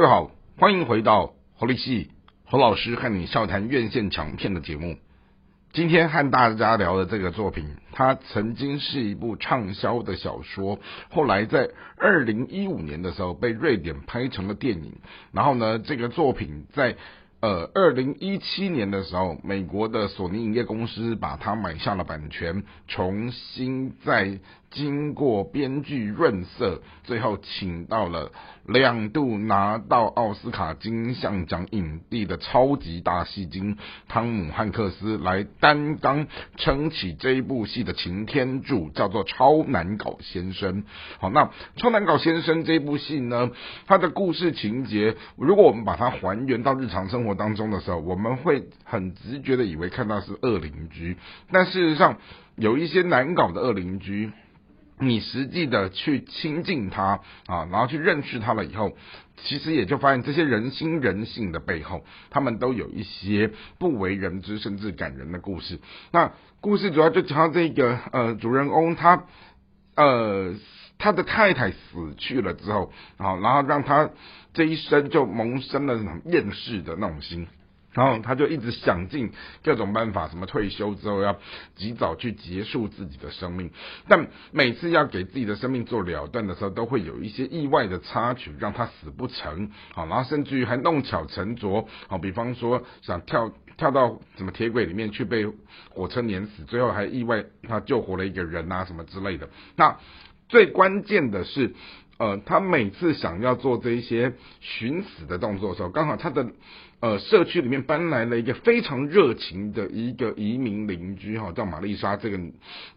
各位好，欢迎回到侯立系侯老师和你笑谈院线强片的节目。今天和大家聊的这个作品，它曾经是一部畅销的小说，后来在二零一五年的时候被瑞典拍成了电影。然后呢，这个作品在呃二零一七年的时候，美国的索尼影业公司把它买下了版权，重新再经过编剧润色，最后请到了。两度拿到奥斯卡金像奖影帝的超级大戏精汤姆汉克斯来担当撑起这一部戏的擎天柱，叫做超难搞先生。好，那超难搞先生这部戏呢，它的故事情节，如果我们把它还原到日常生活当中的时候，我们会很直觉的以为看到是恶邻居，但事实上有一些难搞的恶邻居。你实际的去亲近他啊，然后去认识他了以后，其实也就发现这些人心人性的背后，他们都有一些不为人知甚至感人的故事。那故事主要就讲到这个呃主人公他呃他的太太死去了之后啊，然后让他这一生就萌生了那种厌世的那种心。然后他就一直想尽各种办法，什么退休之后要及早去结束自己的生命，但每次要给自己的生命做了断的时候，都会有一些意外的插曲让他死不成。好，然后甚至于还弄巧成拙。好，比方说想跳跳到什么铁轨里面去被火车碾死，最后还意外他救活了一个人啊什么之类的。那最关键的是。呃，他每次想要做这一些寻死的动作的时候，刚好他的呃社区里面搬来了一个非常热情的一个移民邻居哈，叫玛丽莎这个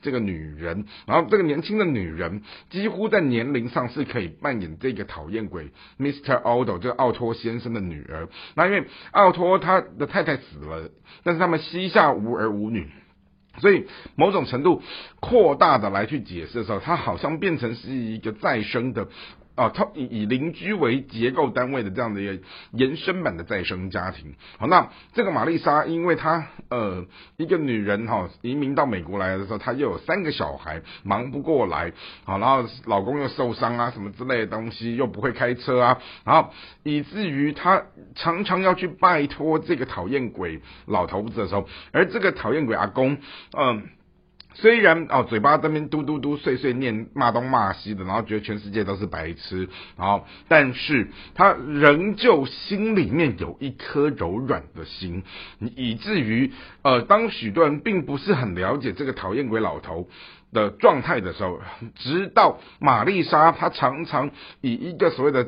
这个女人，然后这个年轻的女人几乎在年龄上是可以扮演这个讨厌鬼 Mr. Otto 这个奥托先生的女儿。那因为奥托他的太太死了，但是他们膝下无儿无女。所以某种程度扩大的来去解释的时候，它好像变成是一个再生的啊，它以以邻居为结构单位的这样的一个延伸版的再生家庭。好，那这个玛丽莎，因为她呃一个女人哈，移民到美国来的时候，她又有三个小孩，忙不过来，好，然后老公又受伤啊，什么之类的东西，又不会开车啊，然后以至于她常常要去拜托这个讨厌鬼老头子的时候，而这个讨厌鬼阿公。嗯，虽然哦，嘴巴这边嘟嘟嘟碎碎念骂东骂西的，然后觉得全世界都是白痴，然后，但是他仍旧心里面有一颗柔软的心，以至于呃，当许多人并不是很了解这个讨厌鬼老头的状态的时候，直到玛丽莎，她常常以一个所谓的。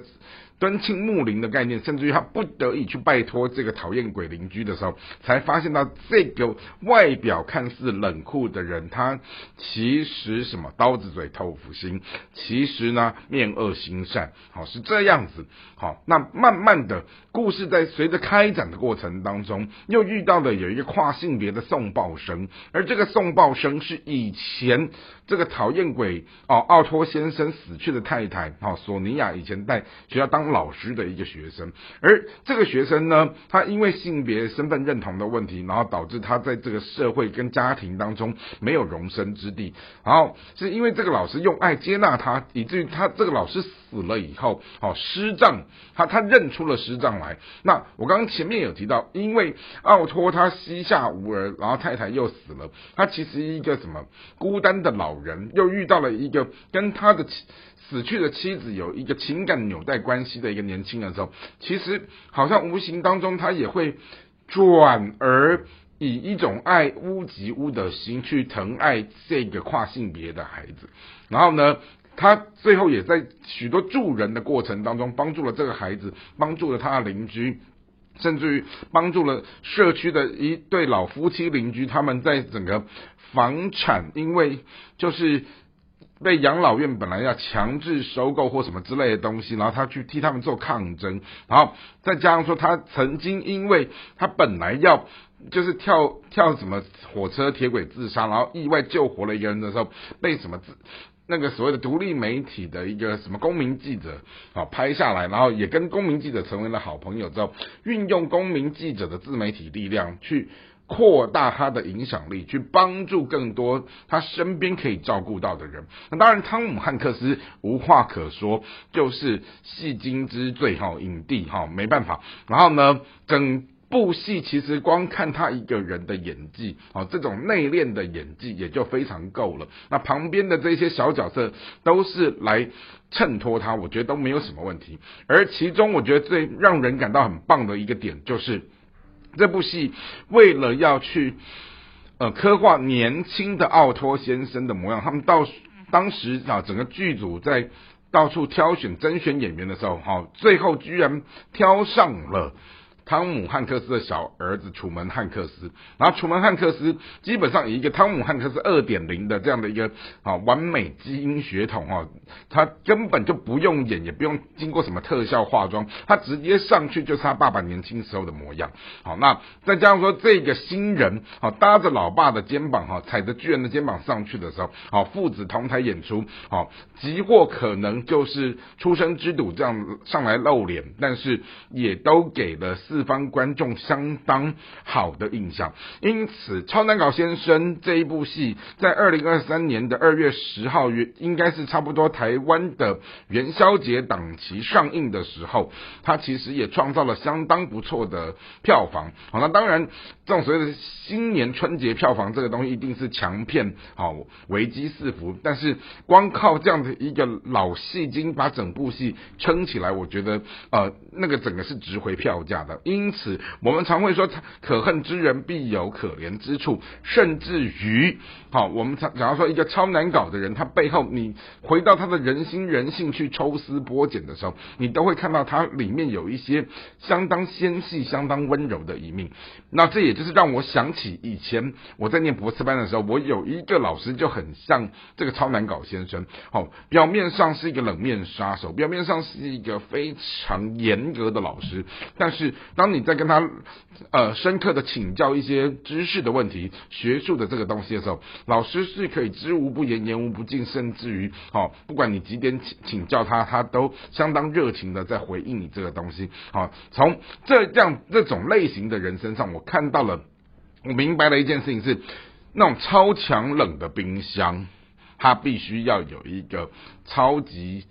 敦亲睦邻的概念，甚至于他不得已去拜托这个讨厌鬼邻居的时候，才发现到这个外表看似冷酷的人，他其实什么刀子嘴豆腐心，其实呢面恶心善，好是这样子。好，那慢慢的故事在随着开展的过程当中，又遇到了有一个跨性别的送报生，而这个送报生是以前这个讨厌鬼哦奥托先生死去的太太，哦索尼娅以前在学校当。老师的一个学生，而这个学生呢，他因为性别身份认同的问题，然后导致他在这个社会跟家庭当中没有容身之地。然后是因为这个老师用爱接纳他，以至于他这个老师死了以后，好师丈，他他认出了师丈来。那我刚刚前面有提到，因为奥托他膝下无儿，然后太太又死了，他其实一个什么孤单的老人，又遇到了一个跟他的。死去的妻子有一个情感纽带关系的一个年轻人时候，其实好像无形当中他也会转而以一种爱屋及乌的心去疼爱这个跨性别的孩子，然后呢，他最后也在许多助人的过程当中帮助了这个孩子，帮助了他的邻居，甚至于帮助了社区的一对老夫妻邻居，他们在整个房产因为就是。被养老院本来要强制收购或什么之类的东西，然后他去替他们做抗争，然后再加上说他曾经因为他本来要就是跳跳什么火车铁轨自杀，然后意外救活了一个人的时候，被什么自那个所谓的独立媒体的一个什么公民记者啊拍下来，然后也跟公民记者成为了好朋友之后，运用公民记者的自媒体力量去。扩大他的影响力，去帮助更多他身边可以照顾到的人。那当然，汤姆汉克斯无话可说，就是戏精之最哈，影帝哈，没办法。然后呢，整部戏其实光看他一个人的演技，哦，这种内敛的演技也就非常够了。那旁边的这些小角色都是来衬托他，我觉得都没有什么问题。而其中，我觉得最让人感到很棒的一个点就是。这部戏为了要去呃刻画年轻的奥托先生的模样，他们到当时啊整个剧组在到处挑选甄选演员的时候，哈，最后居然挑上了。汤姆汉克斯的小儿子楚门汉克斯，然后楚门汉克斯基本上以一个汤姆汉克斯二点零的这样的一个啊完美基因血统啊，他根本就不用演，也不用经过什么特效化妆，他直接上去就是他爸爸年轻时候的模样。好，那再加上说这个新人好搭着老爸的肩膀哈，踩着巨人的肩膀上去的时候，好父子同台演出，好即或可能就是出生之赌这样上来露脸，但是也都给了四方观众相当好的印象，因此《超难搞先生》这一部戏在二零二三年的二月十号，应该是差不多台湾的元宵节档期上映的时候，它其实也创造了相当不错的票房。好，那当然这种所谓的新年春节票房这个东西一定是强片，好危机四伏。但是光靠这样的一个老戏精把整部戏撑起来，我觉得呃那个整个是值回票价的。因此，我们常会说，可恨之人必有可怜之处，甚至于，好，我们常假如说一个超难搞的人，他背后你回到他的人心人性去抽丝剥茧的时候，你都会看到他里面有一些相当纤细、相当温柔的一面。那这也就是让我想起以前我在念博士班的时候，我有一个老师就很像这个超难搞先生。好，表面上是一个冷面杀手，表面上是一个非常严格的老师，但是。当你在跟他呃深刻的请教一些知识的问题、学术的这个东西的时候，老师是可以知无不言、言无不尽，甚至于好，不管你几点请请教他，他都相当热情的在回应你这个东西。好，从这样这种类型的人身上，我看到了，我明白了一件事情是，那种超强冷的冰箱，它必须要有一个超级。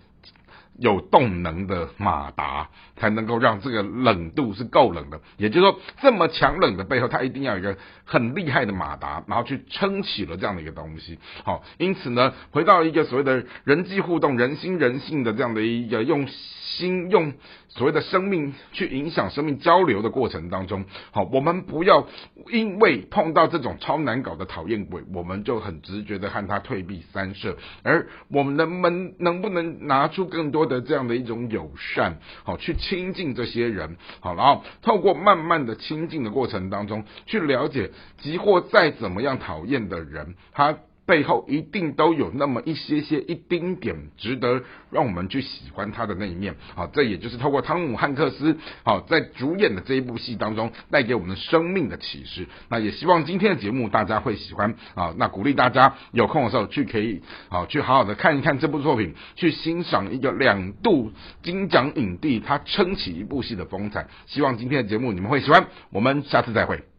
有动能的马达才能够让这个冷度是够冷的，也就是说，这么强冷的背后，它一定要有一个很厉害的马达，然后去撑起了这样的一个东西。好，因此呢，回到一个所谓的人际互动、人心人性的这样的一个用。心用所谓的生命去影响生命交流的过程当中，好，我们不要因为碰到这种超难搞的讨厌鬼，我们就很直觉的和他退避三舍，而我们能不能能不能拿出更多的这样的一种友善，好，去亲近这些人，好，然后透过慢慢的亲近的过程当中，去了解，即或再怎么样讨厌的人，他。背后一定都有那么一些些一丁点值得让我们去喜欢他的那一面，好，这也就是透过汤姆汉克斯好在主演的这一部戏当中带给我们生命的启示。那也希望今天的节目大家会喜欢啊，那鼓励大家有空的时候去可以好去好好的看一看这部作品，去欣赏一个两度金奖影帝他撑起一部戏的风采。希望今天的节目你们会喜欢，我们下次再会。